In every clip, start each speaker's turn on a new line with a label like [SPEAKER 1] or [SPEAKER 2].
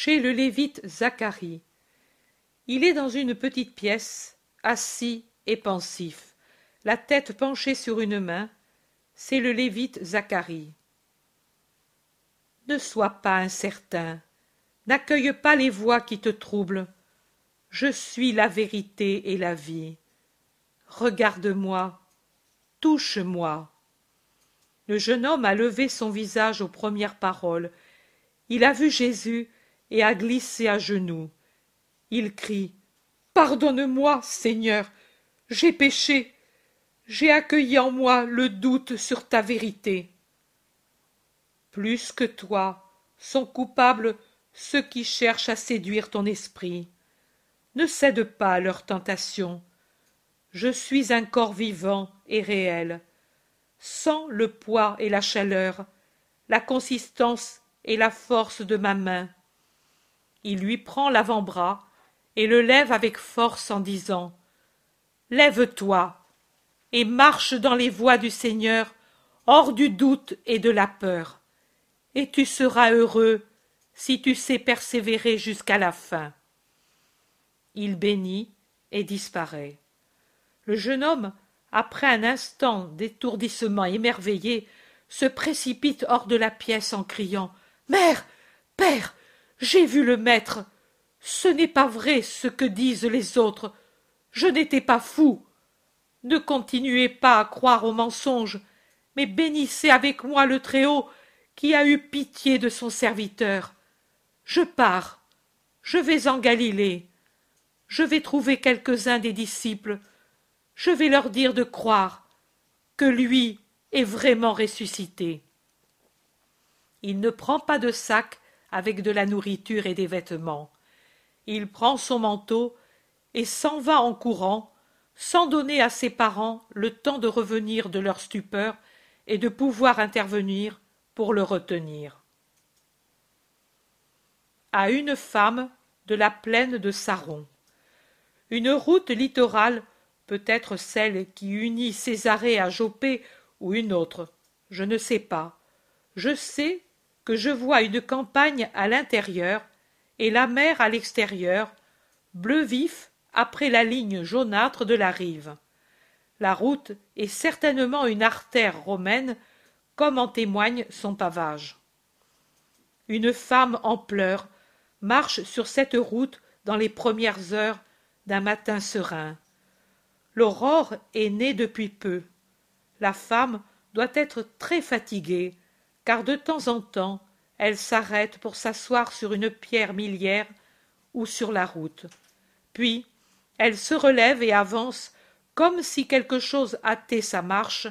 [SPEAKER 1] chez le lévite Zacharie. Il est dans une petite pièce, assis et pensif, la tête penchée sur une main. C'est le lévite Zacharie. Ne sois pas incertain, n'accueille pas les voix qui te troublent. Je suis la vérité et la vie. Regarde-moi, touche-moi. Le jeune homme a levé son visage aux premières paroles. Il a vu Jésus et a glissé à genoux. Il crie Pardonne-moi, Seigneur, j'ai péché, j'ai accueilli en moi le doute sur ta vérité. Plus que toi sont coupables ceux qui cherchent à séduire ton esprit. Ne cède pas à leur tentation. Je suis un corps vivant et réel. Sans le poids et la chaleur, la consistance et la force de ma main. Il lui prend l'avant-bras et le lève avec force en disant Lève-toi et marche dans les voies du Seigneur, hors du doute et de la peur, et tu seras heureux si tu sais persévérer jusqu'à la fin. Il bénit et disparaît. Le jeune homme, après un instant d'étourdissement émerveillé, se précipite hors de la pièce en criant Mère, père, j'ai vu le maître. Ce n'est pas vrai ce que disent les autres. Je n'étais pas fou. Ne continuez pas à croire aux mensonges, mais bénissez avec moi le Très-Haut qui a eu pitié de son serviteur. Je pars. Je vais en Galilée. Je vais trouver quelques-uns des disciples. Je vais leur dire de croire que lui est vraiment ressuscité. Il ne prend pas de sac avec de la nourriture et des vêtements. Il prend son manteau et s'en va en courant sans donner à ses parents le temps de revenir de leur stupeur et de pouvoir intervenir pour le retenir. À une femme de la plaine de saron. Une route littorale peut-être celle qui unit césarée à Jopé ou une autre je ne sais pas. Je sais que je vois une campagne à l'intérieur et la mer à l'extérieur, bleu vif après la ligne jaunâtre de la rive. La route est certainement une artère romaine, comme en témoigne son pavage. Une femme en pleurs marche sur cette route dans les premières heures d'un matin serein. L'aurore est née depuis peu. La femme doit être très fatiguée, car de temps en temps elle s'arrête pour s'asseoir sur une pierre miliaire ou sur la route. Puis elle se relève et avance comme si quelque chose hâtait sa marche,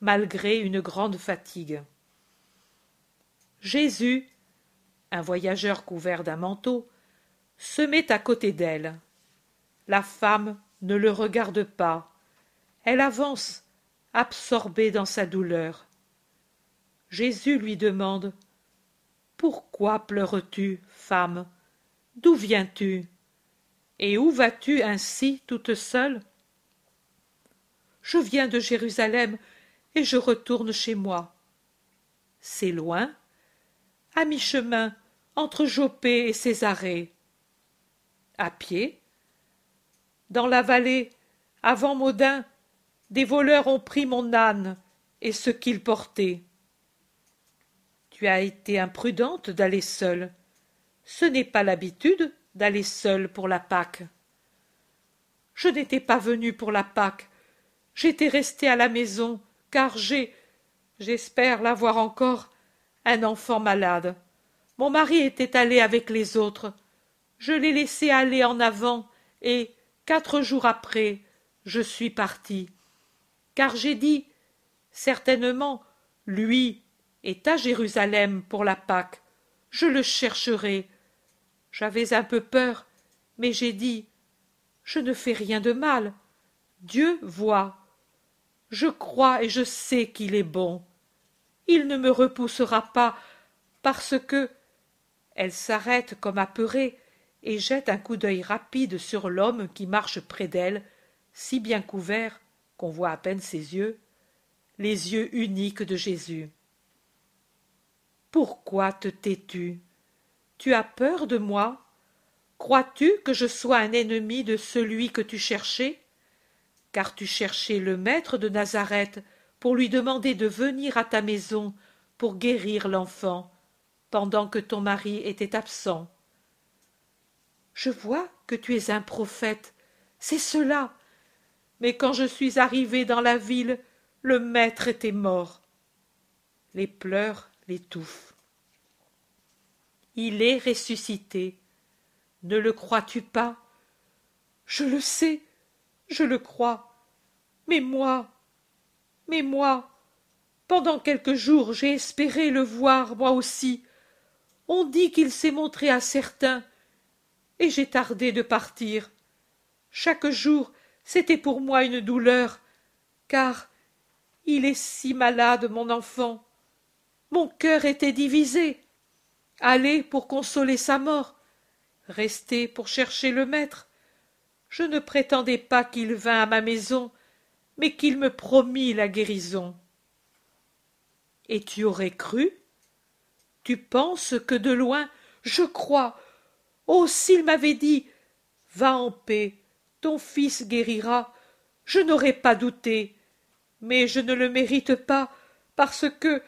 [SPEAKER 1] malgré une grande fatigue. Jésus, un voyageur couvert d'un manteau, se met à côté d'elle. La femme ne le regarde pas. Elle avance, absorbée dans sa douleur. Jésus lui demande pourquoi pleures-tu, femme? D'où viens-tu? Et où vas-tu ainsi toute seule? Je viens de Jérusalem et je retourne chez moi. C'est loin À mi-chemin, entre Jopé et Césarée. À pied Dans la vallée, avant Maudin, des voleurs ont pris mon âne et ce qu'il portait. Tu as été imprudente d'aller seule. Ce n'est pas l'habitude d'aller seule pour la Pâque. Je n'étais pas venue pour la Pâque. J'étais restée à la maison, car j'ai, j'espère l'avoir encore, un enfant malade. Mon mari était allé avec les autres. Je l'ai laissé aller en avant, et, quatre jours après, je suis partie. Car j'ai dit, certainement, lui à Jérusalem pour la Pâque. Je le chercherai. J'avais un peu peur, mais j'ai dit Je ne fais rien de mal. Dieu voit. Je crois et je sais qu'il est bon. Il ne me repoussera pas parce que. Elle s'arrête comme apeurée et jette un coup d'œil rapide sur l'homme qui marche près d'elle, si bien couvert qu'on voit à peine ses yeux, les yeux uniques de Jésus. Pourquoi te tais-tu? Tu as peur de moi? Crois-tu que je sois un ennemi de celui que tu cherchais? Car tu cherchais le maître de Nazareth pour lui demander de venir à ta maison pour guérir l'enfant, pendant que ton mari était absent. Je vois que tu es un prophète, c'est cela. Mais quand je suis arrivé dans la ville, le maître était mort. Les pleurs l'étouffent. Il est ressuscité. Ne le crois-tu pas? Je le sais, je le crois. Mais moi, mais moi, pendant quelques jours j'ai espéré le voir moi aussi. On dit qu'il s'est montré à certains, et j'ai tardé de partir. Chaque jour c'était pour moi une douleur, car il est si malade, mon enfant. Mon cœur était divisé. Aller pour consoler sa mort, rester pour chercher le maître. Je ne prétendais pas qu'il vînt à ma maison, mais qu'il me promit la guérison. Et tu aurais cru? Tu penses que de loin je crois. Oh, s'il m'avait dit Va en paix, ton fils guérira, je n'aurais pas douté, mais je ne le mérite pas, parce que.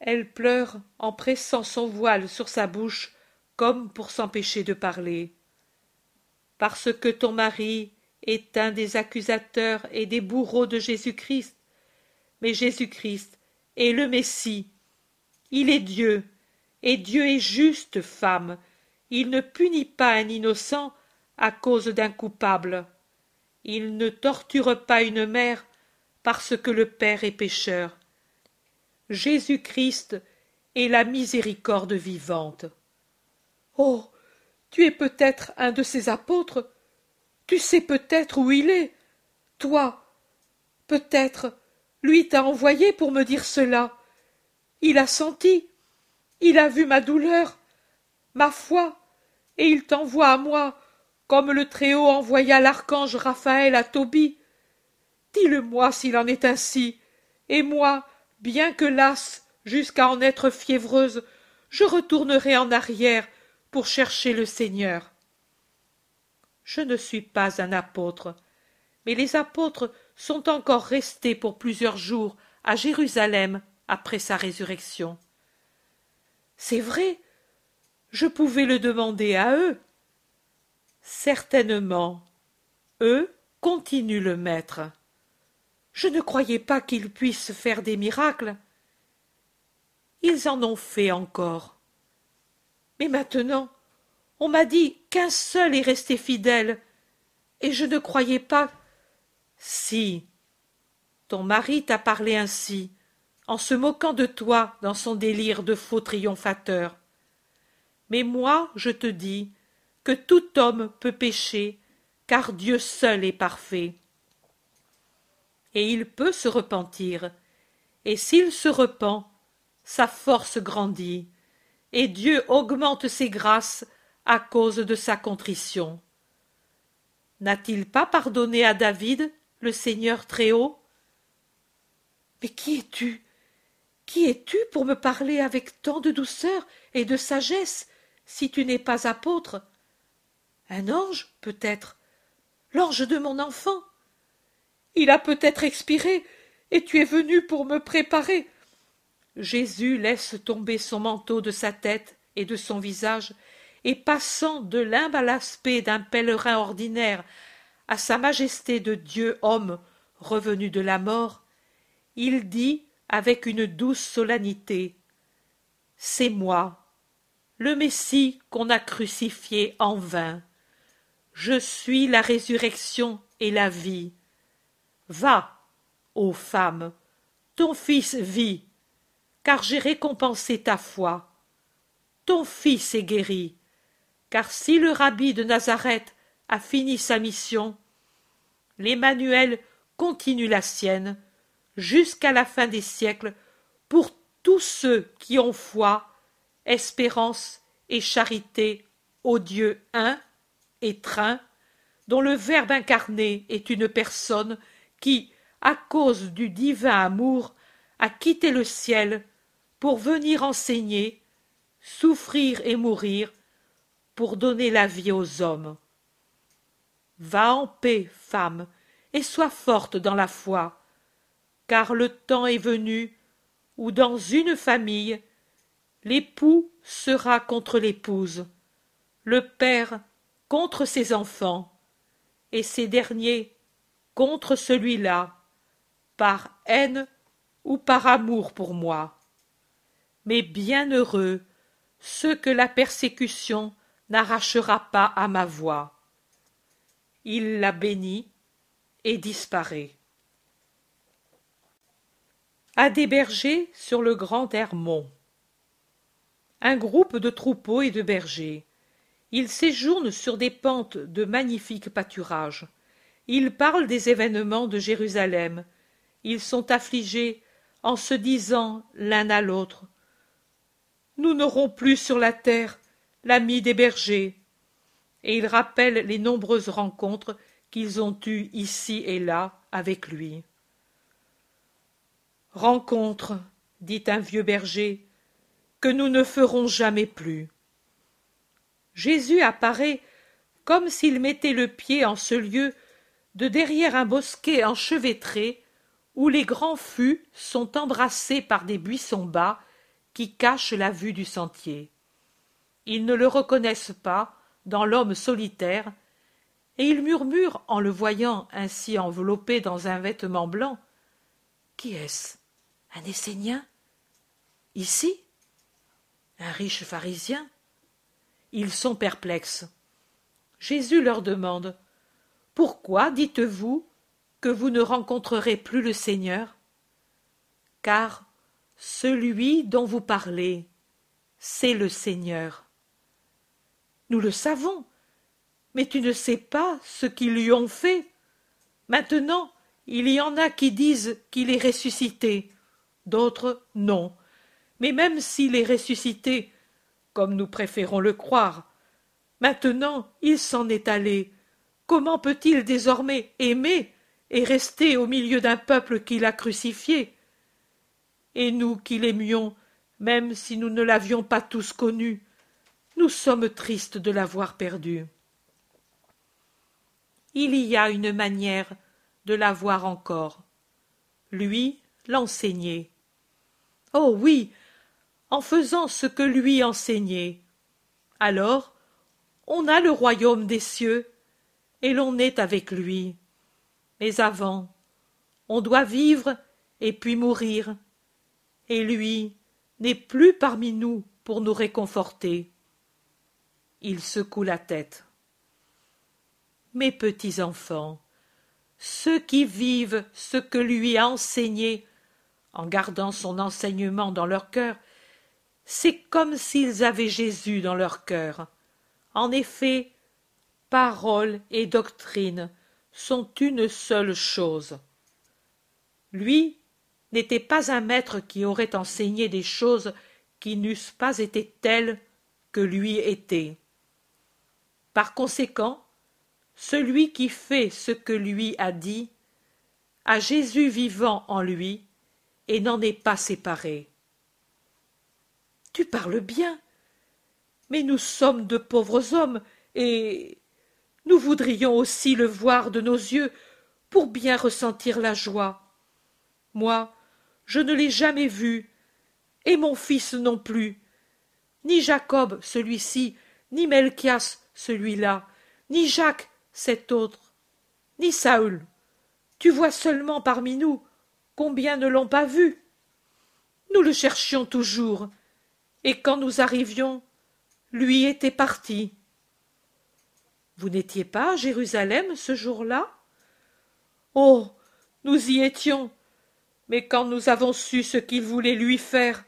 [SPEAKER 1] Elle pleure en pressant son voile sur sa bouche, comme pour s'empêcher de parler. Parce que ton mari est un des accusateurs et des bourreaux de Jésus-Christ. Mais Jésus-Christ est le Messie. Il est Dieu, et Dieu est juste, femme. Il ne punit pas un innocent, à cause d'un coupable. Il ne torture pas une mère parce que le père est pécheur. Jésus-Christ est la miséricorde vivante. Oh. Tu es peut-être un de ses apôtres. Tu sais peut-être où il est. Toi. Peut-être lui t'a envoyé pour me dire cela. Il a senti. Il a vu ma douleur, ma foi, et il t'envoie à moi comme le Très-Haut envoya l'archange Raphaël à Tobie. Dis-le-moi s'il en est ainsi, et moi, bien que lasse jusqu'à en être fiévreuse, je retournerai en arrière pour chercher le Seigneur. Je ne suis pas un apôtre, mais les apôtres sont encore restés pour plusieurs jours à Jérusalem après sa résurrection. C'est vrai, je pouvais le demander à eux. Certainement. Eux continue le maître. Je ne croyais pas qu'ils puissent faire des miracles. Ils en ont fait encore. Mais maintenant, on m'a dit qu'un seul est resté fidèle, et je ne croyais pas. Si. Ton mari t'a parlé ainsi, en se moquant de toi dans son délire de faux triomphateur. Mais moi, je te dis, que tout homme peut pécher, car Dieu seul est parfait. Et il peut se repentir, et s'il se repent, sa force grandit, et Dieu augmente ses grâces à cause de sa contrition. N'a-t-il pas pardonné à David, le Seigneur Très-Haut? Mais qui es-tu? Qui es-tu pour me parler avec tant de douceur et de sagesse, si tu n'es pas apôtre? Un ange, peut-être. L'ange de mon enfant. Il a peut-être expiré, et tu es venu pour me préparer. Jésus laisse tomber son manteau de sa tête et de son visage, et passant de l'humble aspect d'un pèlerin ordinaire à sa majesté de Dieu homme revenu de la mort, il dit avec une douce solennité C'est moi, le Messie qu'on a crucifié en vain. Je suis la résurrection et la vie. Va, ô femme, ton fils vit, car j'ai récompensé ta foi. Ton fils est guéri, car si le rabbi de Nazareth a fini sa mission, l'Emmanuel continue la sienne jusqu'à la fin des siècles pour tous ceux qui ont foi, espérance et charité au Dieu un et train, dont le Verbe incarné est une personne qui, à cause du divin amour, a quitté le ciel pour venir enseigner, souffrir et mourir pour donner la vie aux hommes. Va en paix, femme, et sois forte dans la foi, car le temps est venu où dans une famille l'époux sera contre l'épouse, le père contre ses enfants, et ces derniers contre celui-là, par haine ou par amour pour moi. Mais bienheureux ceux que la persécution n'arrachera pas à ma voix. Il la bénit et disparaît. À des bergers sur le grand Hermont. Un groupe de troupeaux et de bergers. Ils séjournent sur des pentes de magnifiques pâturages. Ils parlent des événements de Jérusalem. Ils sont affligés en se disant l'un à l'autre Nous n'aurons plus sur la terre l'ami des bergers. Et ils rappellent les nombreuses rencontres qu'ils ont eues ici et là avec lui. Rencontre, dit un vieux berger, que nous ne ferons jamais plus. Jésus apparaît comme s'il mettait le pied en ce lieu de derrière un bosquet enchevêtré où les grands fûts sont embrassés par des buissons bas qui cachent la vue du sentier. Ils ne le reconnaissent pas dans l'homme solitaire, et ils murmurent en le voyant ainsi enveloppé dans un vêtement blanc. Qui est-ce? Un Essénien? Ici? Un riche pharisien? Ils sont perplexes. Jésus leur demande Pourquoi dites-vous que vous ne rencontrerez plus le Seigneur? Car celui dont vous parlez, c'est le Seigneur. Nous le savons, mais tu ne sais pas ce qu'ils lui ont fait. Maintenant, il y en a qui disent qu'il est ressuscité, d'autres non. Mais même s'il est ressuscité, comme nous préférons le croire, maintenant il s'en est allé. Comment peut-il désormais aimer et rester au milieu d'un peuple qui l'a crucifié? Et nous qui l'aimions, même si nous ne l'avions pas tous connu, nous sommes tristes de l'avoir perdu. Il y a une manière de l'avoir encore. Lui l'enseigner. Oh oui, en faisant ce que lui enseignait. Alors, on a le royaume des cieux, et l'on est avec lui. Mais avant, on doit vivre et puis mourir. Et lui n'est plus parmi nous pour nous réconforter. Il secoue la tête. Mes petits enfants, ceux qui vivent ce que lui a enseigné, en gardant son enseignement dans leur cœur, c'est comme s'ils avaient Jésus dans leur cœur. En effet, parole et doctrine sont une seule chose. Lui n'était pas un maître qui aurait enseigné des choses qui n'eussent pas été telles que lui était. Par conséquent, celui qui fait ce que lui a dit a Jésus vivant en lui et n'en est pas séparé. Tu parles bien, mais nous sommes de pauvres hommes et nous voudrions aussi le voir de nos yeux pour bien ressentir la joie. Moi, je ne l'ai jamais vu, et mon fils non plus, ni Jacob celui-ci, ni Melchias celui-là, ni Jacques, cet autre, ni Saül. Tu vois seulement parmi nous combien ne l'ont pas vu. Nous le cherchions toujours, et quand nous arrivions, lui était parti. Vous n'étiez pas à Jérusalem ce jour-là? Oh. Nous y étions. Mais quand nous avons su ce qu'il voulait lui faire,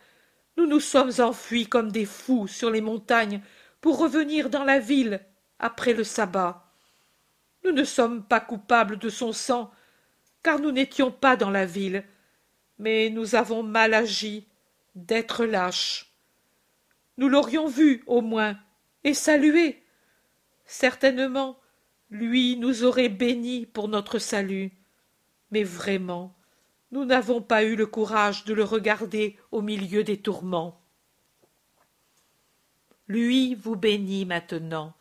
[SPEAKER 1] nous nous sommes enfuis comme des fous sur les montagnes pour revenir dans la ville après le sabbat. Nous ne sommes pas coupables de son sang, car nous n'étions pas dans la ville, mais nous avons mal agi d'être lâches. Nous l'aurions vu, au moins, et salué. Certainement, lui nous aurait bénis pour notre salut. Mais vraiment, nous n'avons pas eu le courage de le regarder au milieu des tourments. lui vous bénit maintenant.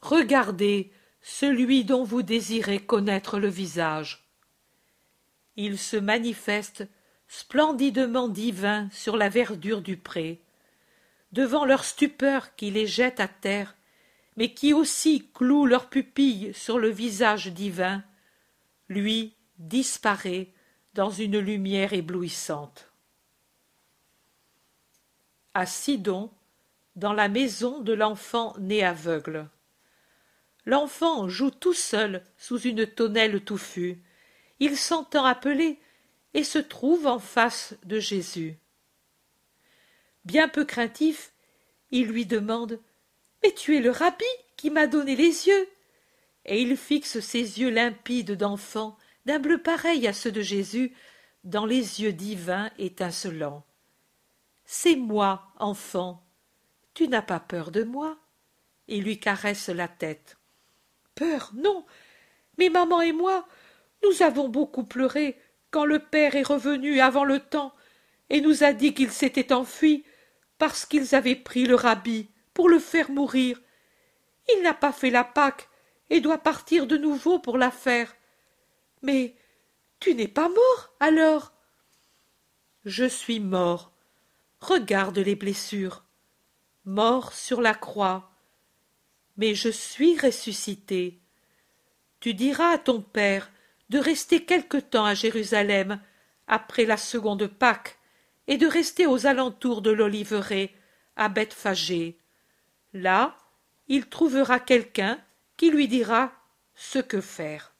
[SPEAKER 1] Regardez celui dont vous désirez connaître le visage. Il se manifeste splendidement divin sur la verdure du pré. Devant leur stupeur qui les jette à terre, mais qui aussi cloue leurs pupilles sur le visage divin, lui disparaît dans une lumière éblouissante. À Sidon, dans la maison de l'enfant né aveugle. L'enfant joue tout seul sous une tonnelle touffue. Il s'entend appeler et se trouve en face de Jésus. Bien peu craintif, il lui demande Mais tu es le rabbi qui m'a donné les yeux Et il fixe ses yeux limpides d'enfant, d'un bleu pareil à ceux de Jésus, dans les yeux divins étincelants. C'est moi, enfant. Tu n'as pas peur de moi Il lui caresse la tête. Peur, non. Mais maman et moi, nous avons beaucoup pleuré quand le père est revenu avant le temps et nous a dit qu'il s'était enfui parce qu'ils avaient pris le rabbi pour le faire mourir. Il n'a pas fait la Pâque et doit partir de nouveau pour la faire. Mais tu n'es pas mort alors? Je suis mort. Regarde les blessures. Mort sur la croix. Mais je suis ressuscité. Tu diras à ton père de rester quelque temps à Jérusalem après la seconde Pâque et de rester aux alentours de l'oliveraie à Bethphagée. Là, il trouvera quelqu'un qui lui dira ce que faire.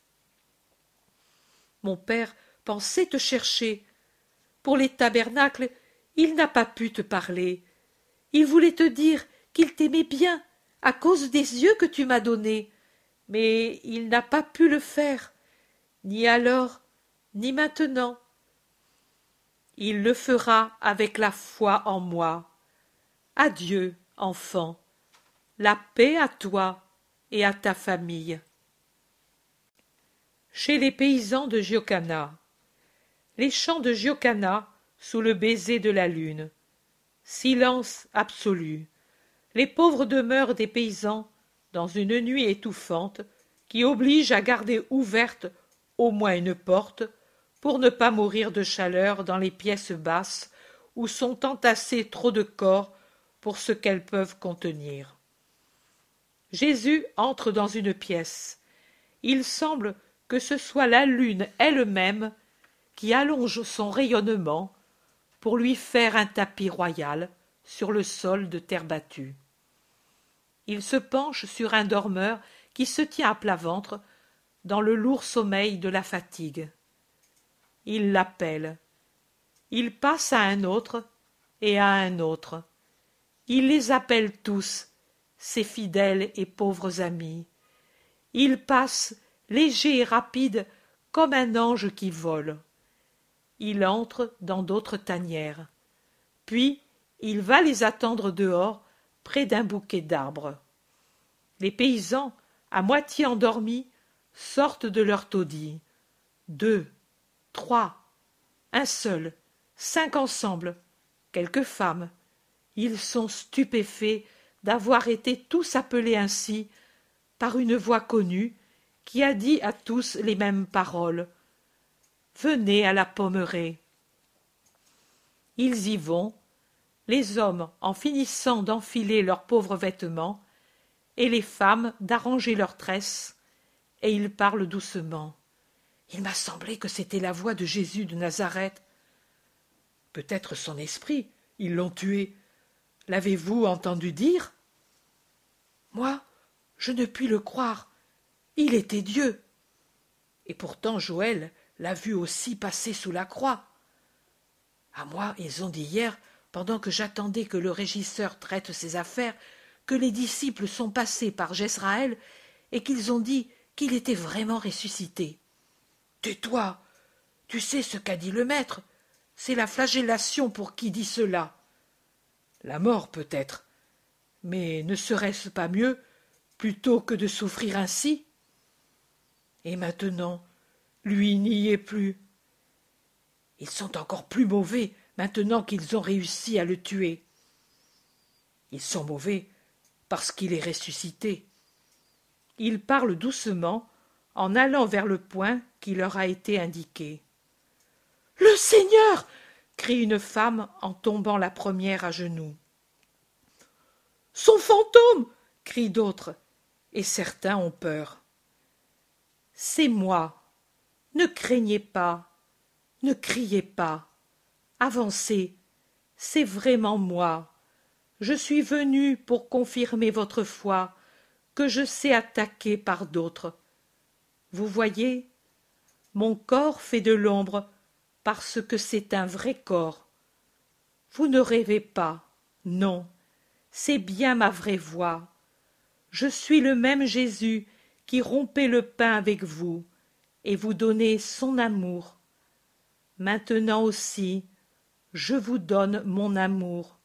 [SPEAKER 1] Mon père pensait te chercher. Pour les tabernacles, il n'a pas pu te parler. Il voulait te dire qu'il t'aimait bien à cause des yeux que tu m'as donnés, mais il n'a pas pu le faire ni alors, ni maintenant. Il le fera avec la foi en moi. Adieu, enfant. La paix à toi et à ta famille. Chez les paysans de Giocana. Les champs de Giocana sous le baiser de la lune. Silence absolu. Les pauvres demeures des paysans dans une nuit étouffante qui oblige à garder ouverte au moins une porte, pour ne pas mourir de chaleur dans les pièces basses où sont entassés trop de corps pour ce qu'elles peuvent contenir. Jésus entre dans une pièce. Il semble que ce soit la lune elle-même qui allonge son rayonnement pour lui faire un tapis royal sur le sol de terre battue. Il se penche sur un dormeur qui se tient à plat ventre dans le lourd sommeil de la fatigue. Il l'appelle. Il passe à un autre et à un autre. Il les appelle tous, ses fidèles et pauvres amis. Il passe, léger et rapide, comme un ange qui vole. Il entre dans d'autres tanières. Puis il va les attendre dehors, près d'un bouquet d'arbres. Les paysans, à moitié endormis, sortent de leur taudis. Deux, trois, un seul, cinq ensemble, quelques femmes. Ils sont stupéfaits d'avoir été tous appelés ainsi par une voix connue qui a dit à tous les mêmes paroles. Venez à la pommeraie. Ils y vont, les hommes en finissant d'enfiler leurs pauvres vêtements, et les femmes d'arranger leurs tresses, et il parle doucement. Il m'a semblé que c'était la voix de Jésus de Nazareth. Peut-être son esprit. Ils l'ont tué. L'avez-vous entendu dire? Moi, je ne puis le croire. Il était Dieu. Et pourtant Joël l'a vu aussi passer sous la croix. À moi, ils ont dit hier, pendant que j'attendais que le régisseur traite ses affaires, que les disciples sont passés par Jesraël et qu'ils ont dit qu'il était vraiment ressuscité. Tais-toi. Tu sais ce qu'a dit le maître. C'est la flagellation pour qui dit cela. La mort peut-être. Mais ne serait-ce pas mieux, plutôt que de souffrir ainsi? Et maintenant, lui n'y est plus. Ils sont encore plus mauvais maintenant qu'ils ont réussi à le tuer. Ils sont mauvais parce qu'il est ressuscité. Il parle doucement, en allant vers le point qui leur a été indiqué. Le Seigneur crie une femme en tombant la première à genoux. Son fantôme crient d'autres, et certains ont peur. C'est moi. Ne craignez pas, ne criez pas. Avancez, c'est vraiment moi. Je suis venu pour confirmer votre foi, que je sais attaquer par d'autres. Vous voyez, mon corps fait de l'ombre parce que c'est un vrai corps. Vous ne rêvez pas, non, c'est bien ma vraie voix. Je suis le même Jésus qui rompait le pain avec vous et vous donnait son amour. Maintenant aussi, je vous donne mon amour.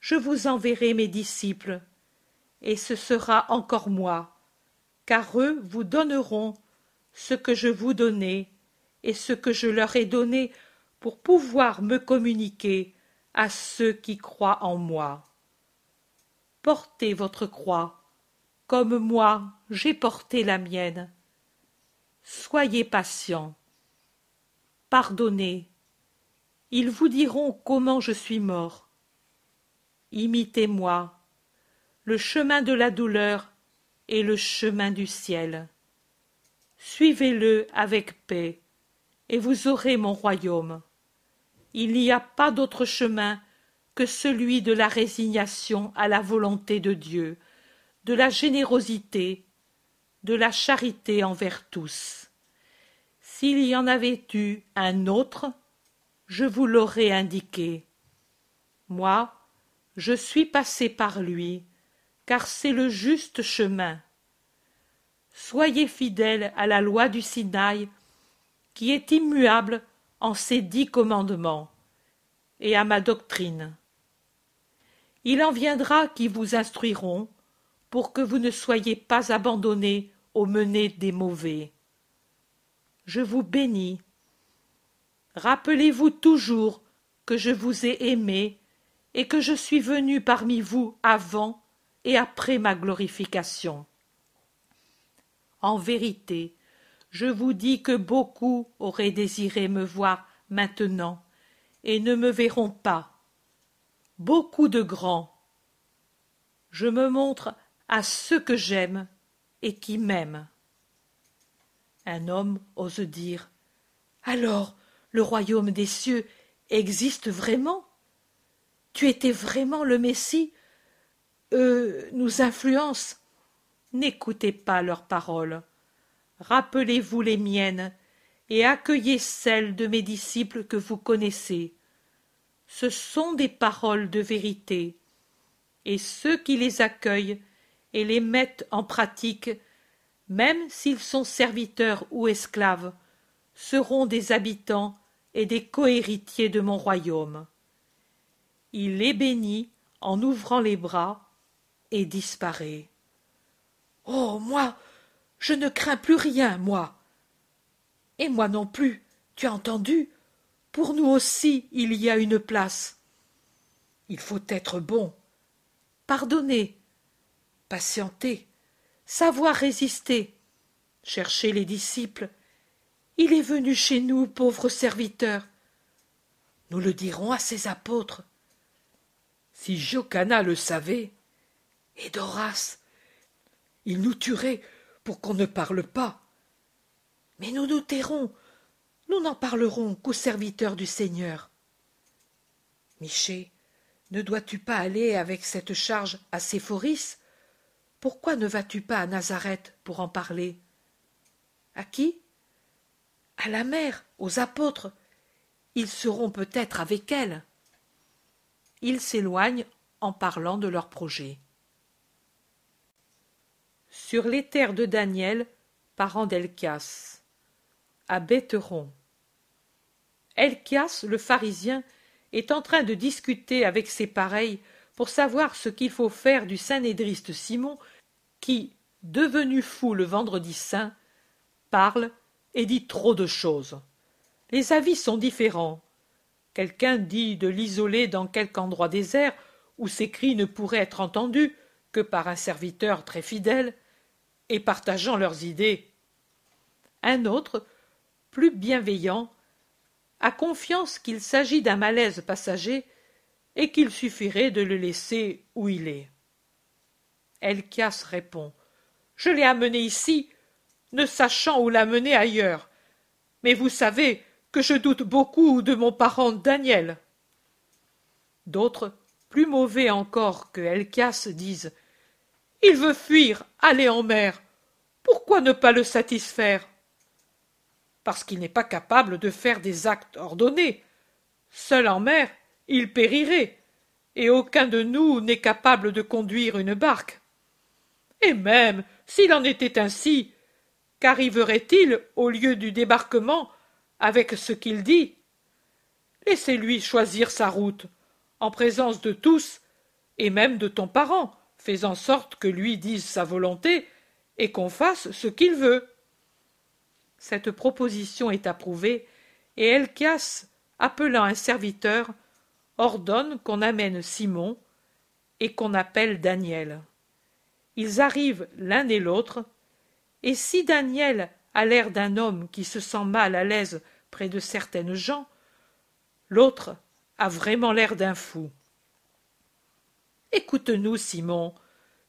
[SPEAKER 1] Je vous enverrai mes disciples, et ce sera encore moi, car eux vous donneront ce que je vous donnais et ce que je leur ai donné pour pouvoir me communiquer à ceux qui croient en moi. Portez votre croix, comme moi j'ai porté la mienne. Soyez patients. Pardonnez. Ils vous diront comment je suis mort. Imitez-moi. Le chemin de la douleur est le chemin du ciel. Suivez-le avec paix et vous aurez mon royaume. Il n'y a pas d'autre chemin que celui de la résignation à la volonté de Dieu, de la générosité, de la charité envers tous. S'il y en avait eu un autre, je vous l'aurais indiqué. Moi, je suis passé par lui, car c'est le juste chemin. Soyez fidèles à la loi du Sinaï qui est immuable en ses dix commandements, et à ma doctrine. Il en viendra qui vous instruiront, pour que vous ne soyez pas abandonnés au menées des mauvais. Je vous bénis. Rappelez-vous toujours que je vous ai aimé et que je suis venu parmi vous avant et après ma glorification. En vérité, je vous dis que beaucoup auraient désiré me voir maintenant et ne me verront pas. Beaucoup de grands. Je me montre à ceux que j'aime et qui m'aiment. Un homme ose dire Alors, le royaume des cieux existe vraiment? Tu étais vraiment le Messie? Eux nous influencent. N'écoutez pas leurs paroles rappelez-vous les miennes, et accueillez celles de mes disciples que vous connaissez. Ce sont des paroles de vérité, et ceux qui les accueillent et les mettent en pratique, même s'ils sont serviteurs ou esclaves, seront des habitants et des cohéritiers de mon royaume. Il les bénit en ouvrant les bras et disparaît. Oh, moi, je ne crains plus rien, moi. Et moi non plus, tu as entendu? Pour nous aussi il y a une place. Il faut être bon, pardonner, patienter, savoir résister, chercher les disciples. Il est venu chez nous, pauvres serviteurs. Nous le dirons à ses apôtres. Si Jocana le savait, et Doras, il nous tuerait pour qu'on ne parle pas. Mais nous nous tairons, nous n'en parlerons qu'aux serviteurs du Seigneur. Miché, ne dois-tu pas aller avec cette charge à Séphoris? Pourquoi ne vas-tu pas à Nazareth pour en parler? À qui? À la mère, aux apôtres. Ils seront peut-être avec elle. Ils s'éloignent en parlant de leur projet sur les terres de Daniel, parent d'Elchias, à Bétheron. Elchias, le pharisien, est en train de discuter avec ses pareils pour savoir ce qu'il faut faire du saint-nédriste Simon qui, devenu fou le vendredi saint, parle et dit trop de choses. Les avis sont différents. Quelqu'un dit de l'isoler dans quelque endroit désert où ses cris ne pourraient être entendus, que par un serviteur très fidèle et partageant leurs idées. Un autre, plus bienveillant, a confiance qu'il s'agit d'un malaise passager et qu'il suffirait de le laisser où il est. Elchias répond Je l'ai amené ici, ne sachant où l'amener ailleurs. Mais vous savez que je doute beaucoup de mon parent Daniel. D'autres, plus mauvais encore que Elchias, disent Il veut fuir, aller en mer. Pourquoi ne pas le satisfaire? Parce qu'il n'est pas capable de faire des actes ordonnés. Seul en mer, il périrait, et aucun de nous n'est capable de conduire une barque. Et même s'il en était ainsi, qu'arriverait-il au lieu du débarquement avec ce qu'il dit? Laissez-lui choisir sa route, en présence de tous, et même de ton parent, fais en sorte que lui dise sa volonté et qu'on fasse ce qu'il veut. Cette proposition est approuvée, et Elchias, appelant un serviteur, ordonne qu'on amène Simon et qu'on appelle Daniel. Ils arrivent l'un et l'autre, et si Daniel a l'air d'un homme qui se sent mal à l'aise près de certaines gens, l'autre a vraiment l'air d'un fou. Écoute-nous, Simon.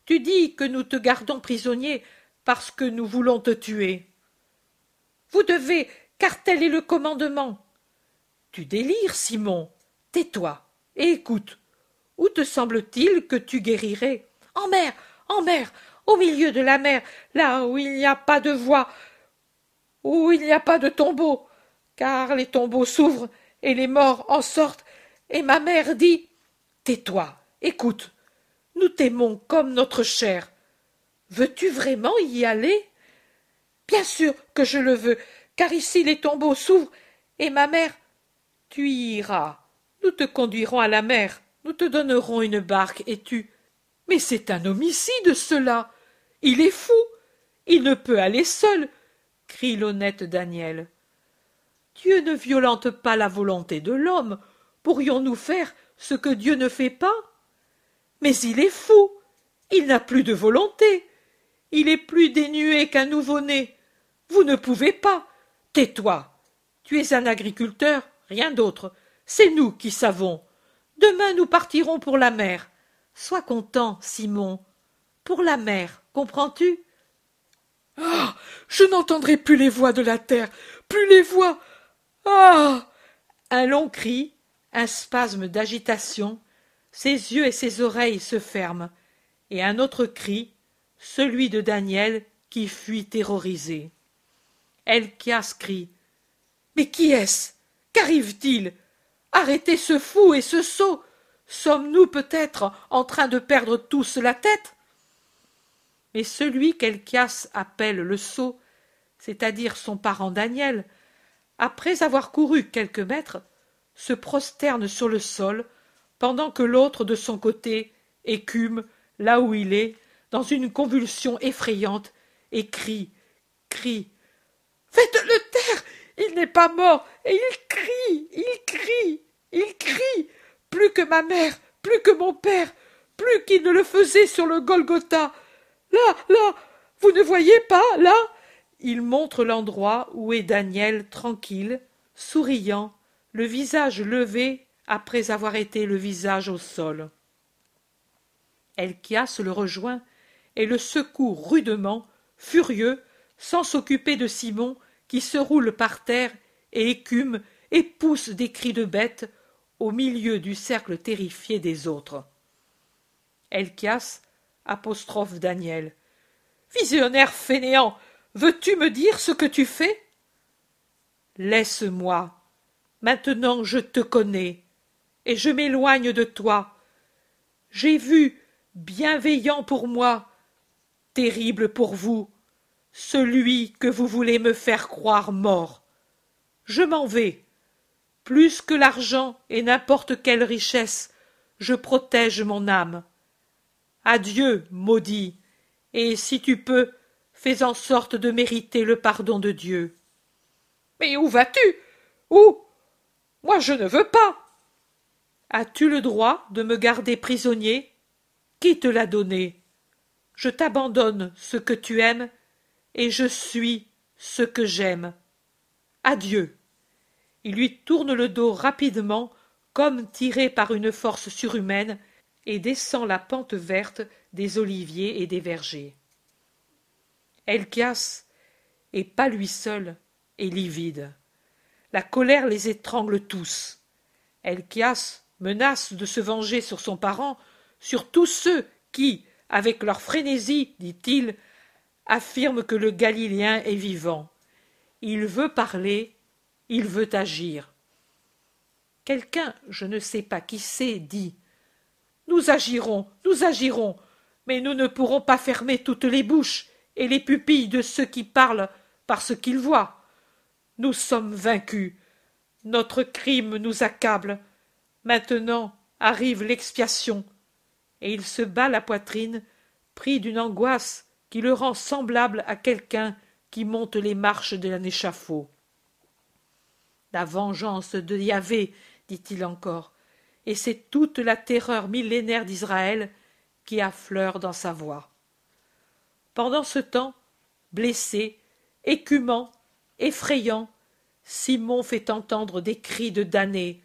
[SPEAKER 1] Tu dis que nous te gardons prisonnier parce que nous voulons te tuer. Vous devez, car tel est le commandement. Tu délires, Simon. Tais-toi et écoute. Où te semble-t-il que tu guérirais? En mer, en mer, au milieu de la mer, là où il n'y a pas de voie, où il n'y a pas de tombeau, car les tombeaux s'ouvrent et les morts en sortent, et ma mère dit Tais-toi, écoute, nous t'aimons comme notre chair. Veux-tu vraiment y aller? Bien sûr que je le veux, car ici les tombeaux s'ouvrent, et ma mère. Tu y iras, nous te conduirons à la mer, nous te donnerons une barque, et tu. Mais c'est un homicide, cela. Il est fou. Il ne peut aller seul, crie l'honnête Daniel. Dieu ne violente pas la volonté de l'homme. Pourrions-nous faire ce que Dieu ne fait pas? Mais il est fou. Il n'a plus de volonté. Il est plus dénué qu'un nouveau-né. Vous ne pouvez pas. Tais-toi. Tu es un agriculteur, rien d'autre. C'est nous qui savons. Demain nous partirons pour la mer. Sois content, Simon. Pour la mer, comprends-tu? Ah Je n'entendrai plus les voix de la terre, plus les voix. Ah Un long cri, un spasme d'agitation, ses yeux et ses oreilles se ferment, et un autre cri, celui de Daniel qui fuit terrorisé. Elchias crie. Mais qui est-ce? Qu'arrive-t-il? Arrêtez ce fou et ce sot Sommes-nous peut-être en train de perdre tous la tête? Mais celui qu'Elchias appelle le sot, c'est-à-dire son parent Daniel, après avoir couru quelques mètres, se prosterne sur le sol, pendant que l'autre de son côté écume là où il est, dans une convulsion effrayante, et crie, crie. Faites-le taire Il n'est pas mort, et il crie, il crie il crie plus que ma mère, plus que mon père, plus qu'il ne le faisait sur le Golgotha. Là, là, vous ne voyez pas, là? Il montre l'endroit où est Daniel tranquille, souriant, le visage levé après avoir été le visage au sol. Elchias le rejoint et le secoue rudement, furieux, sans s'occuper de Simon qui se roule par terre et écume et pousse des cris de bête au milieu du cercle terrifié des autres. Elchias apostrophe Daniel. Visionnaire fainéant, veux-tu me dire ce que tu fais? Laisse-moi. Maintenant je te connais, et je m'éloigne de toi. J'ai vu, bienveillant pour moi, terrible pour vous, celui que vous voulez me faire croire mort. Je m'en vais plus que l'argent et n'importe quelle richesse, je protège mon âme. Adieu, maudit, et si tu peux, fais en sorte de mériter le pardon de Dieu. Mais où vas-tu? Où? Moi je ne veux pas. As-tu le droit de me garder prisonnier? Qui te l'a donné? Je t'abandonne ce que tu aimes, et je suis ce que j'aime. Adieu. Il lui tourne le dos rapidement, comme tiré par une force surhumaine, et descend la pente verte des oliviers et des vergers. Elchias, et pas lui seul, est livide. La colère les étrangle tous. Menace de se venger sur son parent, sur tous ceux qui, avec leur frénésie, dit-il, affirment que le Galiléen est vivant. Il veut parler, il veut agir. Quelqu'un, je ne sais pas qui c'est, dit Nous agirons, nous agirons, mais nous ne pourrons pas fermer toutes les bouches et les pupilles de ceux qui parlent par ce qu'ils voient. Nous sommes vaincus. Notre crime nous accable. Maintenant arrive l'expiation. Et il se bat la poitrine, pris d'une angoisse qui le rend semblable à quelqu'un qui monte les marches d'un échafaud. La vengeance de Yahvé, dit-il encore, et c'est toute la terreur millénaire d'Israël qui affleure dans sa voix. Pendant ce temps, blessé, écumant, effrayant, Simon fait entendre des cris de damnés.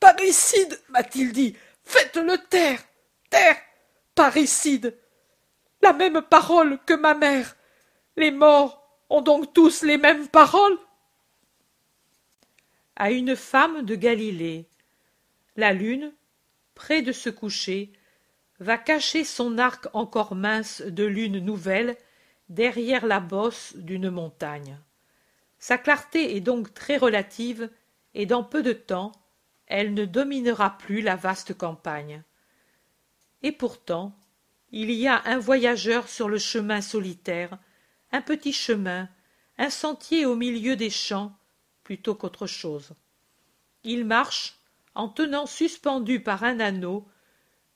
[SPEAKER 1] Parricide, m'a-t-il dit, faites-le taire, taire, parricide. La même parole que ma mère. Les morts ont donc tous les mêmes paroles À une femme de Galilée. La lune, près de se coucher, va cacher son arc encore mince de lune nouvelle derrière la bosse d'une montagne. Sa clarté est donc très relative, et dans peu de temps, elle ne dominera plus la vaste campagne. Et pourtant, il y a un voyageur sur le chemin solitaire, un petit chemin, un sentier au milieu des champs, plutôt qu'autre chose. Il marche, en tenant suspendu par un anneau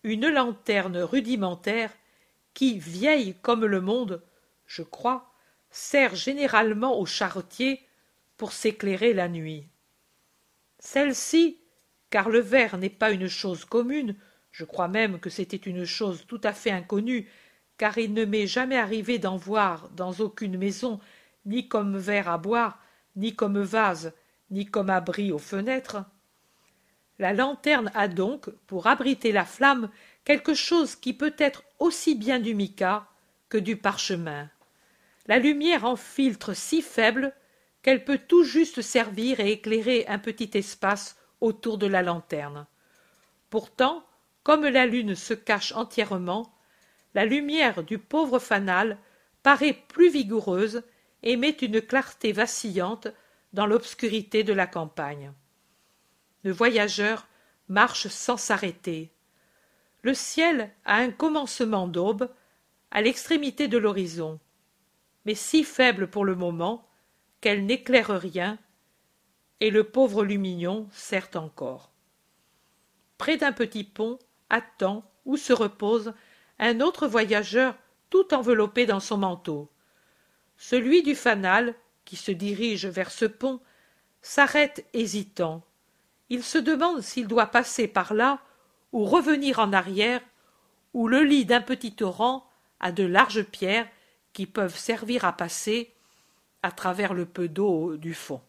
[SPEAKER 1] une lanterne rudimentaire qui, vieille comme le monde, je crois, sert généralement aux charretiers pour s'éclairer la nuit. Celle-ci, car le verre n'est pas une chose commune, je crois même que c'était une chose tout à fait inconnue, car il ne m'est jamais arrivé d'en voir dans aucune maison, ni comme verre à boire, ni comme vase, ni comme abri aux fenêtres. La lanterne a donc, pour abriter la flamme, quelque chose qui peut être aussi bien du mica que du parchemin la lumière en filtre si faible qu'elle peut tout juste servir et éclairer un petit espace autour de la lanterne. Pourtant, comme la lune se cache entièrement, la lumière du pauvre fanal paraît plus vigoureuse et met une clarté vacillante dans l'obscurité de la campagne. Le voyageur marche sans s'arrêter. Le ciel a un commencement d'aube à l'extrémité de l'horizon mais si faible pour le moment qu'elle n'éclaire rien, et le pauvre Lumignon sert encore. Près d'un petit pont attend ou se repose un autre voyageur tout enveloppé dans son manteau. Celui du fanal, qui se dirige vers ce pont, s'arrête hésitant. Il se demande s'il doit passer par là ou revenir en arrière, où le lit d'un petit torrent a de larges pierres qui peuvent servir à passer à travers le peu d'eau du fond.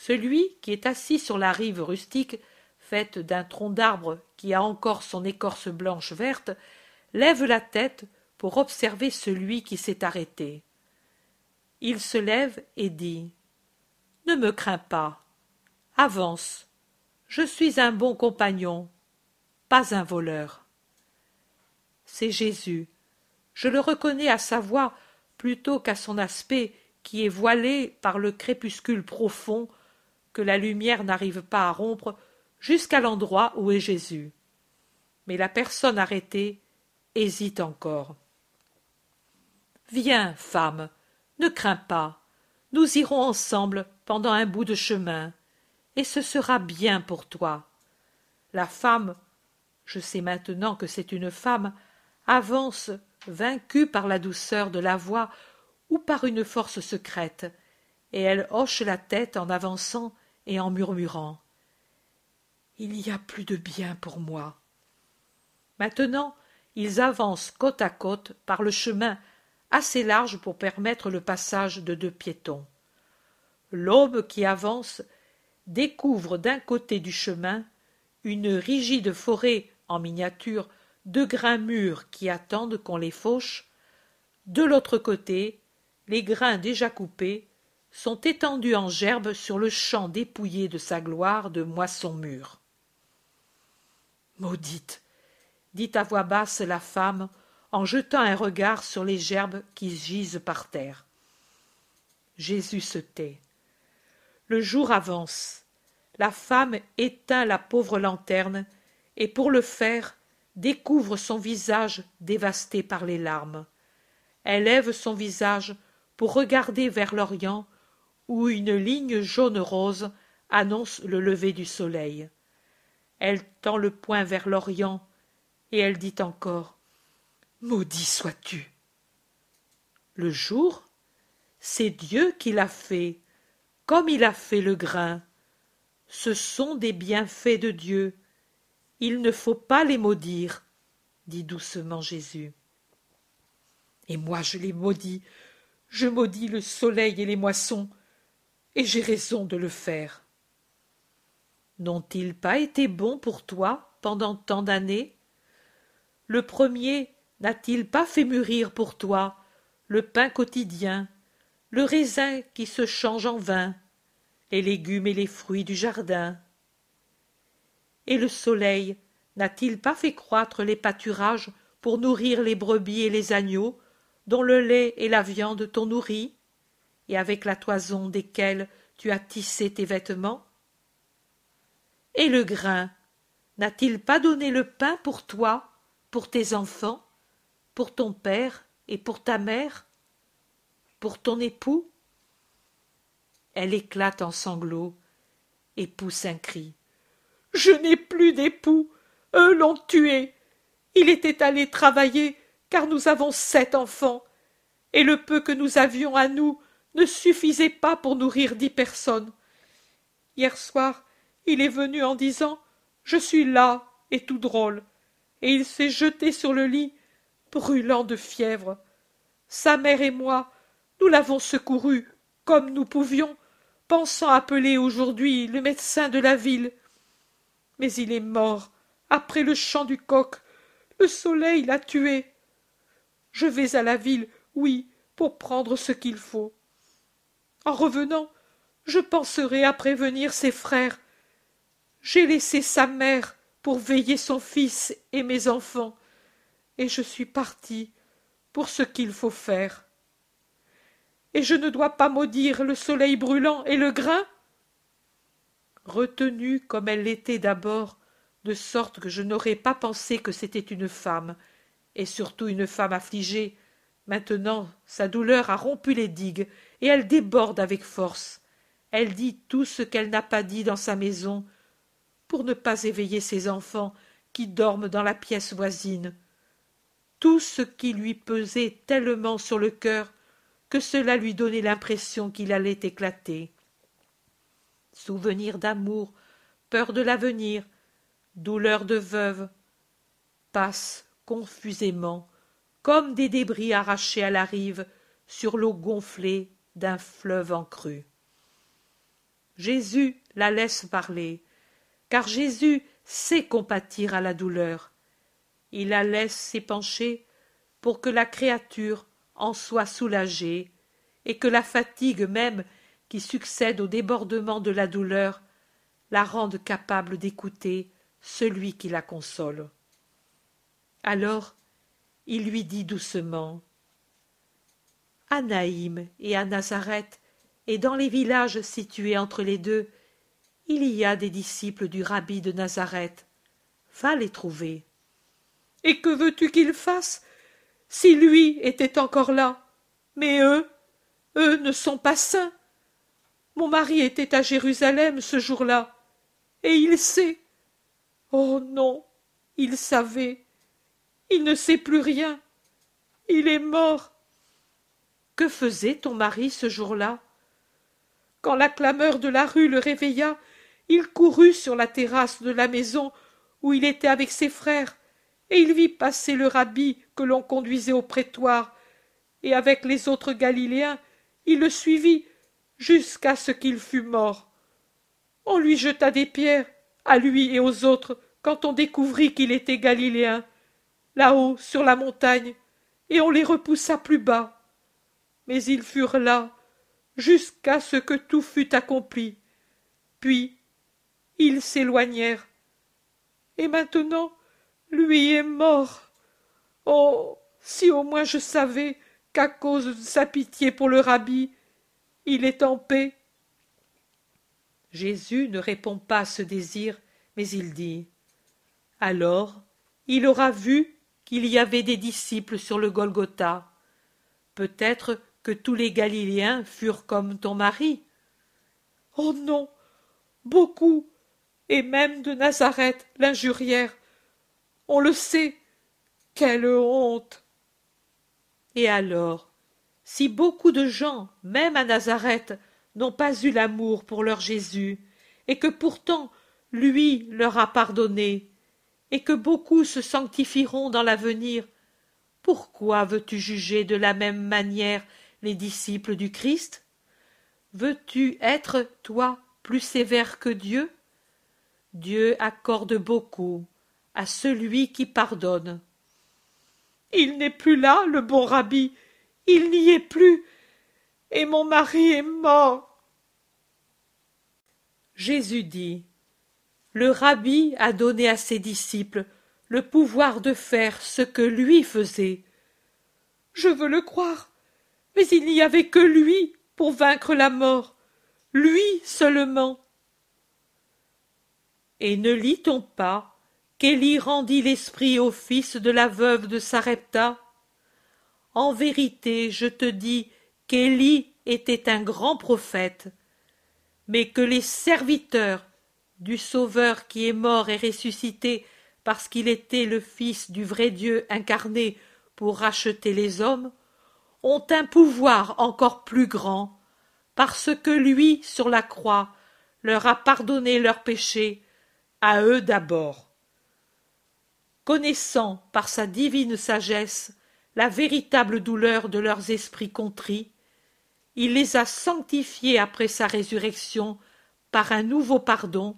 [SPEAKER 1] Celui qui est assis sur la rive rustique, faite d'un tronc d'arbre qui a encore son écorce blanche verte, lève la tête pour observer celui qui s'est arrêté. Il se lève et dit Ne me crains pas. Avance. Je suis un bon compagnon, pas un voleur. C'est Jésus, je le reconnais à sa voix plutôt qu'à son aspect qui est voilé par le crépuscule profond que la lumière n'arrive pas à rompre jusqu'à l'endroit où est Jésus. Mais la personne arrêtée hésite encore. Viens, femme, ne crains pas. Nous irons ensemble pendant un bout de chemin, et ce sera bien pour toi. La femme, je sais maintenant que c'est une femme, avance vaincue par la douceur de la voix ou par une force secrète, et elle hoche la tête en avançant et en murmurant. Il y a plus de bien pour moi. Maintenant, ils avancent côte à côte par le chemin assez large pour permettre le passage de deux piétons. L'aube qui avance découvre d'un côté du chemin une rigide forêt en miniature de grains mûrs qui attendent qu'on les fauche, de l'autre côté, les grains déjà coupés sont étendus en gerbes sur le champ dépouillé de sa gloire de moissons mûres. Maudite, dit à voix basse la femme en jetant un regard sur les gerbes qui gisent par terre. Jésus se tait. Le jour avance. La femme éteint la pauvre lanterne et pour le faire découvre son visage dévasté par les larmes. Elle lève son visage pour regarder vers l'Orient où une ligne jaune-rose annonce le lever du soleil. Elle tend le poing vers l'Orient et elle dit encore Maudit sois-tu. Le jour, c'est Dieu qui l'a fait, comme il a fait le grain. Ce sont des bienfaits de Dieu. Il ne faut pas les maudire, dit doucement Jésus. Et moi je les maudis, je maudis le soleil et les moissons, et j'ai raison de le faire. N'ont-ils pas été bons pour toi pendant tant d'années? Le premier n'a-t-il pas fait mûrir pour toi le pain quotidien, le raisin qui se change en vin, les légumes et les fruits du jardin? Et le soleil n'a-t-il pas fait croître les pâturages pour nourrir les brebis et les agneaux, dont le lait et la viande t'ont nourri, et avec la toison desquels tu as tissé tes vêtements Et le grain n'a-t-il pas donné le pain pour toi, pour tes enfants, pour ton père et pour ta mère, pour ton époux? Elle éclate en sanglots et pousse un cri. Je n'ai plus d'époux. Eux l'ont tué. Il était allé travailler, car nous avons sept enfants, et le peu que nous avions à nous ne suffisait pas pour nourrir dix personnes. Hier soir, il est venu en disant Je suis là et tout drôle, et il s'est jeté sur le lit, brûlant de fièvre. Sa mère et moi, nous l'avons secouru comme nous pouvions, pensant appeler aujourd'hui le médecin de la ville. Mais il est mort après le chant du coq. Le soleil l'a tué. Je vais à la ville, oui, pour prendre ce qu'il faut. En revenant, je penserai à prévenir ses frères. J'ai laissé sa mère pour veiller son fils et mes enfants, et je suis parti pour ce qu'il faut faire. Et je ne dois pas maudire le soleil brûlant et le grain Retenue comme elle l'était d'abord, de sorte que je n'aurais pas pensé que c'était une femme, et surtout une femme affligée, Maintenant, sa douleur a rompu les digues, et elle déborde avec force. Elle dit tout ce qu'elle n'a pas dit dans sa maison, pour ne pas éveiller ses enfants qui dorment dans la pièce voisine. Tout ce qui lui pesait tellement sur le cœur que cela lui donnait l'impression qu'il allait éclater. Souvenir d'amour, peur de l'avenir, douleur de veuve, passent confusément comme des débris arrachés à la rive sur l'eau gonflée d'un fleuve en crue. Jésus la laisse parler, car Jésus sait compatir à la douleur. Il la laisse s'épancher pour que la créature en soit soulagée, et que la fatigue même qui succède au débordement de la douleur la rende capable d'écouter celui qui la console. Alors il lui dit doucement à naïm et à nazareth et dans les villages situés entre les deux il y a des disciples du rabbi de nazareth. Va les trouver et que veux-tu qu'ils fassent si lui était encore là? Mais eux eux ne sont pas saints. Mon mari était à jérusalem ce jour-là et il sait. Oh non il savait il ne sait plus rien. Il est mort. Que faisait ton mari ce jour-là? Quand la clameur de la rue le réveilla, il courut sur la terrasse de la maison où il était avec ses frères, et il vit passer le rabbi que l'on conduisait au prétoire, et avec les autres Galiléens, il le suivit jusqu'à ce qu'il fût mort. On lui jeta des pierres, à lui et aux autres, quand on découvrit qu'il était Galiléen, là-haut sur la montagne, et on les repoussa plus bas. Mais ils furent là, jusqu'à ce que tout fût accompli. Puis ils s'éloignèrent. Et maintenant, lui est mort. Oh. Si au moins je savais qu'à cause de sa pitié pour le rabbi, il est en paix. Jésus ne répond pas à ce désir, mais il dit Alors il aura vu qu'il y avait des disciples sur le Golgotha. Peut-être que tous les Galiléens furent comme ton mari. Oh non. Beaucoup, et même de Nazareth l'injurièrent. On le sait. Quelle honte. Et alors, si beaucoup de gens, même à Nazareth, n'ont pas eu l'amour pour leur Jésus, et que pourtant lui leur a pardonné, et que beaucoup se sanctifieront dans l'avenir, pourquoi veux-tu juger de la même manière les disciples du Christ? Veux-tu être, toi, plus sévère que Dieu? Dieu accorde beaucoup à celui qui pardonne. Il n'est plus là, le bon rabbi, il n'y est plus, et mon mari est mort. Jésus dit Le rabbi a donné à ses disciples le pouvoir de faire ce que lui faisait. Je veux le croire, mais il n'y avait que lui pour vaincre la mort, lui seulement. Et ne lit-on pas qu'Élie rendit l'esprit au fils de la veuve de Sarepta? En vérité, je te dis qu'Élie était un grand prophète, mais que les serviteurs du Sauveur qui est mort et ressuscité parce qu'il était le Fils du vrai Dieu incarné pour racheter les hommes, ont un pouvoir encore plus grand, parce que lui, sur la croix, leur a pardonné leurs péchés, à eux d'abord. Connaissant par sa divine sagesse la véritable douleur de leurs esprits contrits, il les a sanctifiés après sa résurrection par un nouveau pardon,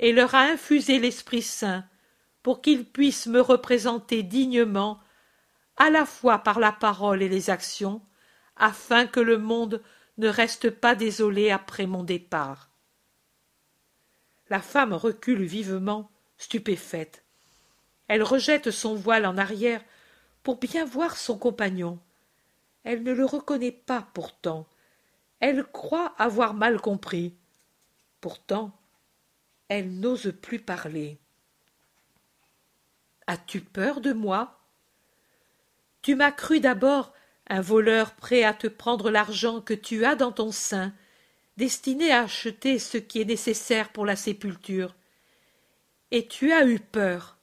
[SPEAKER 1] et leur a infusé l'Esprit Saint pour qu'ils puissent me représenter dignement, à la fois par la parole et les actions, afin que le monde ne reste pas désolé après mon départ. La femme recule vivement, stupéfaite. Elle rejette son voile en arrière pour bien voir son compagnon. Elle ne le reconnaît pas pourtant. Elle croit avoir mal compris. Pourtant, elle n'ose plus parler. As-tu peur de moi? Tu m'as cru d'abord un voleur prêt à te prendre l'argent que tu as dans ton sein destiné à acheter ce qui est nécessaire pour la sépulture. Et tu as eu peur.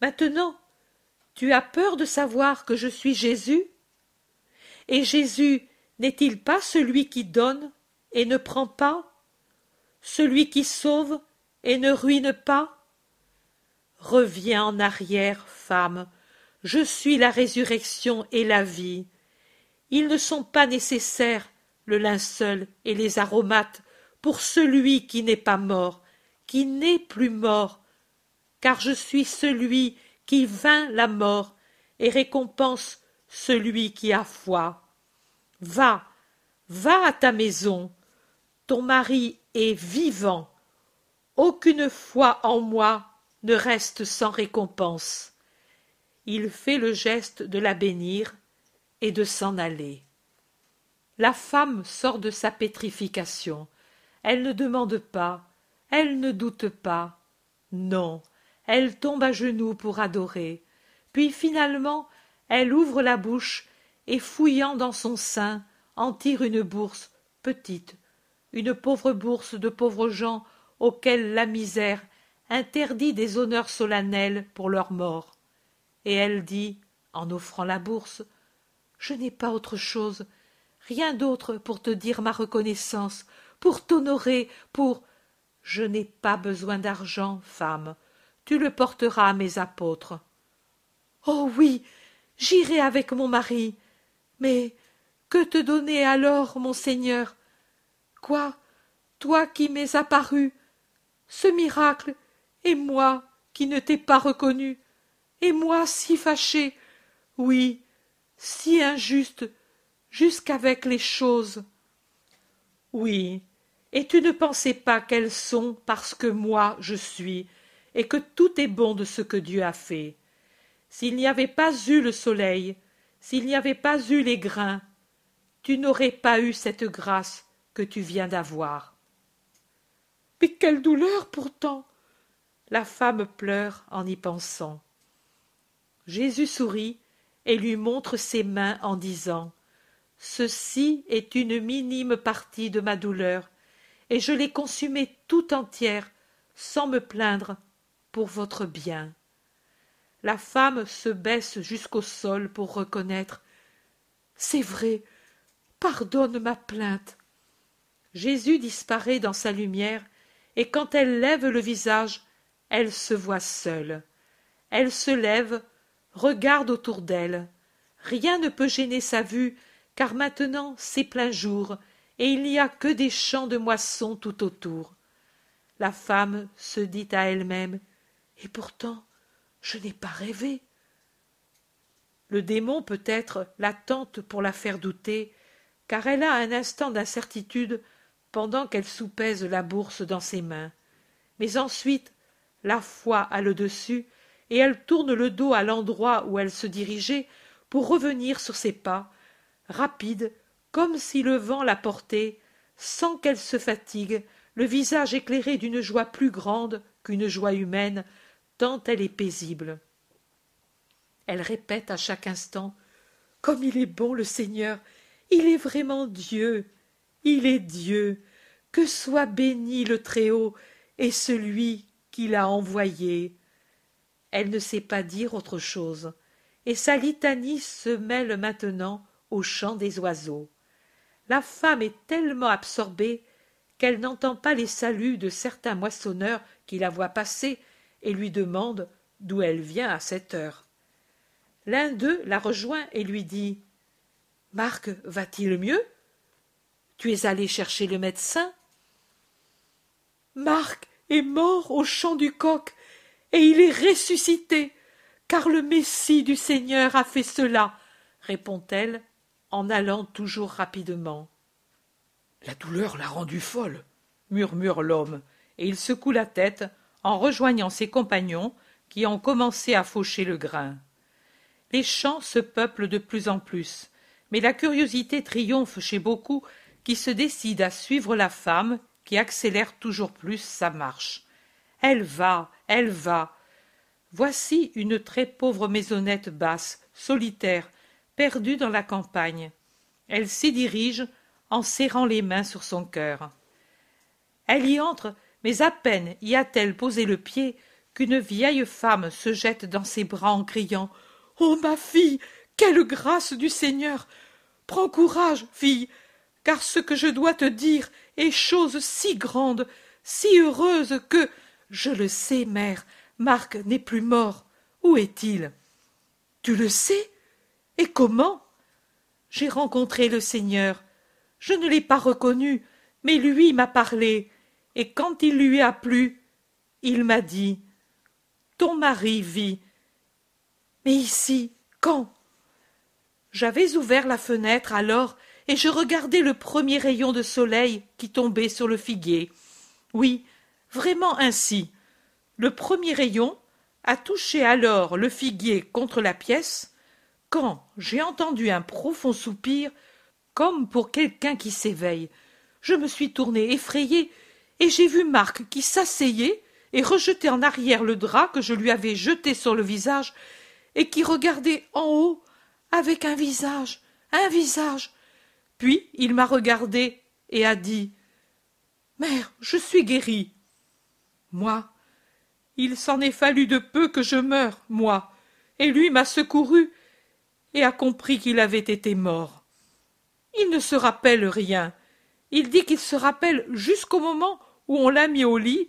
[SPEAKER 1] Maintenant, tu as peur de savoir que je suis Jésus? Et Jésus n'est-il pas celui qui donne et ne prend pas? Celui qui sauve et ne ruine pas Reviens en arrière, femme, je suis la résurrection et la vie. Ils ne sont pas nécessaires le linceul et les aromates pour celui qui n'est pas mort, qui n'est plus mort, car je suis celui qui vainc la mort et récompense celui qui a foi. Va, va à ta maison, ton mari est vivant. Aucune foi en moi ne reste sans récompense. Il fait le geste de la bénir et de s'en aller. La femme sort de sa pétrification. Elle ne demande pas, elle ne doute pas. Non, elle tombe à genoux pour adorer. Puis finalement, elle ouvre la bouche et fouillant dans son sein, en tire une bourse petite, une pauvre bourse de pauvres gens auxquels la misère interdit des honneurs solennels pour leur mort. Et elle dit, en offrant la bourse, Je n'ai pas autre chose rien d'autre pour te dire ma reconnaissance, pour t'honorer, pour. Je n'ai pas besoin d'argent, femme. Tu le porteras à mes apôtres. Oh oui, j'irai avec mon mari. Mais que te donner alors, mon Seigneur? Quoi? Toi qui m'es apparu Ce miracle Et moi qui ne t'ai pas reconnu Et moi si fâché Oui, si injuste, jusqu'avec les choses. Oui, et tu ne pensais pas qu'elles sont parce que moi je suis, et que tout est bon de ce que Dieu a fait. S'il n'y avait pas eu le soleil, s'il n'y avait pas eu les grains, tu n'aurais pas eu cette grâce que tu viens d'avoir. Mais quelle douleur pourtant. La femme pleure en y pensant. Jésus sourit et lui montre ses mains en disant Ceci est une minime partie de ma douleur, et je l'ai consumée tout entière, sans me plaindre, pour votre bien. La femme se baisse jusqu'au sol pour reconnaître. C'est vrai. Pardonne ma plainte. Jésus disparaît dans sa lumière, et quand elle lève le visage, elle se voit seule. Elle se lève, regarde autour d'elle. Rien ne peut gêner sa vue, car maintenant c'est plein jour, et il n'y a que des champs de moisson tout autour. La femme se dit à elle-même Et pourtant, je n'ai pas rêvé. Le démon peut-être la tente pour la faire douter, car elle a un instant d'incertitude pendant qu'elle soupèse la bourse dans ses mains. Mais ensuite, la foi a le dessus, et elle tourne le dos à l'endroit où elle se dirigeait pour revenir sur ses pas, rapide, comme si le vent la portait, sans qu'elle se fatigue, le visage éclairé d'une joie plus grande qu'une joie humaine, tant elle est paisible. Elle répète à chaque instant Comme il est bon le Seigneur, il est vraiment Dieu, il est Dieu, que soit béni le Très-Haut et celui qui l'a envoyé. Elle ne sait pas dire autre chose, et sa litanie se mêle maintenant au chant des oiseaux. La femme est tellement absorbée qu'elle n'entend pas les saluts de certains moissonneurs qui la voient passer et lui demandent d'où elle vient à cette heure. L'un d'eux la rejoint et lui dit Marc va-t-il mieux? Tu es allé chercher le médecin? Marc est mort au champ du coq et il est ressuscité, car le Messie du Seigneur a fait cela, répond-elle en allant toujours rapidement.
[SPEAKER 2] La douleur l'a rendue folle, murmure l'homme,
[SPEAKER 1] et il secoue la tête en rejoignant ses compagnons qui ont commencé à faucher le grain. Les champs se peuplent de plus en plus, mais la curiosité triomphe chez beaucoup qui se décident à suivre la femme qui accélère toujours plus sa marche. Elle va, elle va. Voici une très pauvre maisonnette basse, solitaire, perdue dans la campagne. Elle s'y dirige en serrant les mains sur son cœur. Elle y entre, mais à peine y a-t-elle posé le pied qu'une vieille femme se jette dans ses bras en criant Oh ma fille, quelle grâce du Seigneur. Prends courage, fille, car ce que je dois te dire est chose si grande, si heureuse que je le sais, mère, Marc n'est plus mort. Où est-il? Tu le sais? Et comment? J'ai rencontré le Seigneur. Je ne l'ai pas reconnu, mais lui m'a parlé, et quand il lui a plu, il m'a dit Ton mari vit. Mais ici, quand? J'avais ouvert la fenêtre alors, et je regardais le premier rayon de soleil qui tombait sur le figuier. Oui, vraiment ainsi. Le premier rayon a touché alors le figuier contre la pièce, quand j'ai entendu un profond soupir, comme pour quelqu'un qui s'éveille. Je me suis tournée effrayée, et j'ai vu Marc qui s'asseyait et rejetait en arrière le drap que je lui avais jeté sur le visage, et qui regardait en haut avec un visage, un visage. Puis il m'a regardé et a dit Mère, je suis guéri. Moi, il s'en est fallu de peu que je meure, moi, et lui m'a secouru et a compris qu'il avait été mort. Il ne se rappelle rien. Il dit qu'il se rappelle jusqu'au moment où on l'a mis au lit,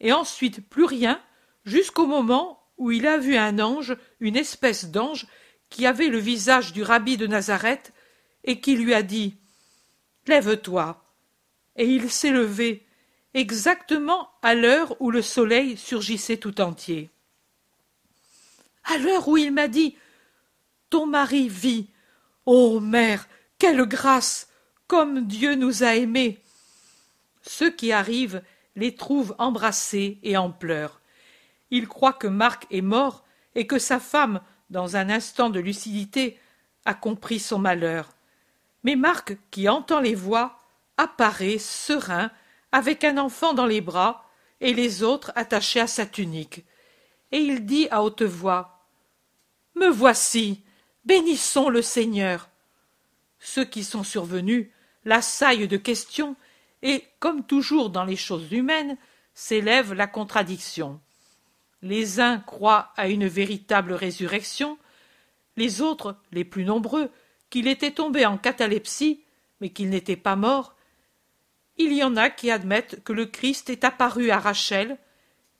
[SPEAKER 1] et ensuite plus rien, jusqu'au moment où il a vu un ange, une espèce d'ange, qui avait le visage du rabbi de Nazareth, et qui lui a dit Lève-toi. Et il s'est levé, exactement à l'heure où le soleil surgissait tout entier. À l'heure où il m'a dit Ton mari vit. Ô mère, quelle grâce. Comme Dieu nous a aimés. Ceux qui arrivent les trouvent embrassés et en pleurs. Ils croient que Marc est mort et que sa femme, dans un instant de lucidité, a compris son malheur. Mais Marc, qui entend les voix, apparaît serein, avec un enfant dans les bras et les autres attachés à sa tunique. Et il dit à haute voix Me voici, bénissons le Seigneur. Ceux qui sont survenus l'assaillent de questions et, comme toujours dans les choses humaines, s'élève la contradiction. Les uns croient à une véritable résurrection, les autres, les plus nombreux, qu'il était tombé en catalepsie, mais qu'il n'était pas mort. Il y en a qui admettent que le Christ est apparu à Rachel,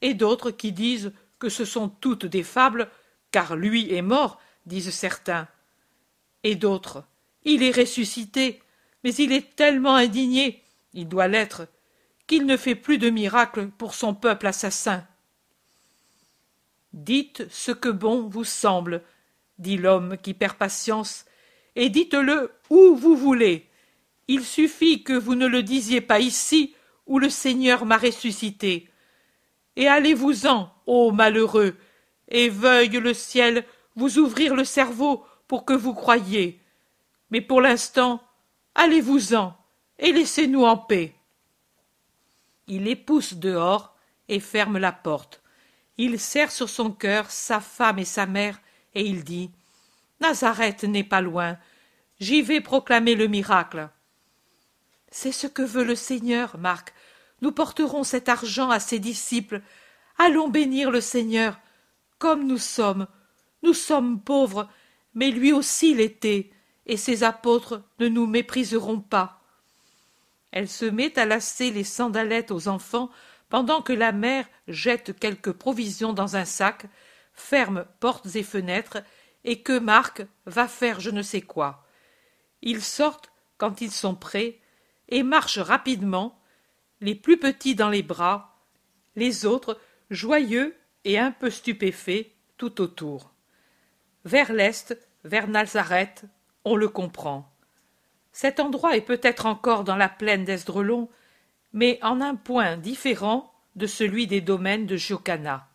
[SPEAKER 1] et d'autres qui disent que ce sont toutes des fables, car lui est mort, disent certains. Et d'autres, il est ressuscité, mais il est tellement indigné, il doit l'être, qu'il ne fait plus de miracles pour son peuple assassin. Dites ce que bon vous semble, dit l'homme qui perd patience, et dites-le où vous voulez. Il suffit que vous ne le disiez pas ici, où le Seigneur m'a ressuscité. Et allez-vous-en, ô malheureux, et veuille le ciel vous ouvrir le cerveau pour que vous croyiez. Mais pour l'instant, allez-vous-en, et laissez-nous en paix. Il les pousse dehors et ferme la porte. Il serre sur son cœur sa femme et sa mère, et il dit Nazareth n'est pas loin. J'y vais proclamer le miracle. C'est ce que veut le Seigneur, Marc. Nous porterons cet argent à ses disciples. Allons bénir le Seigneur. Comme nous sommes. Nous sommes pauvres, mais lui aussi l'était, et ses apôtres ne nous mépriseront pas. Elle se met à lasser les sandalettes aux enfants pendant que la mère jette quelques provisions dans un sac, ferme portes et fenêtres, et que Marc va faire je ne sais quoi. Ils sortent quand ils sont prêts et marchent rapidement, les plus petits dans les bras, les autres joyeux et un peu stupéfaits tout autour. Vers l'est, vers Nazareth, on le comprend. Cet endroit est peut-être encore dans la plaine d'Esdrelon, mais en un point différent de celui des domaines de Giocana.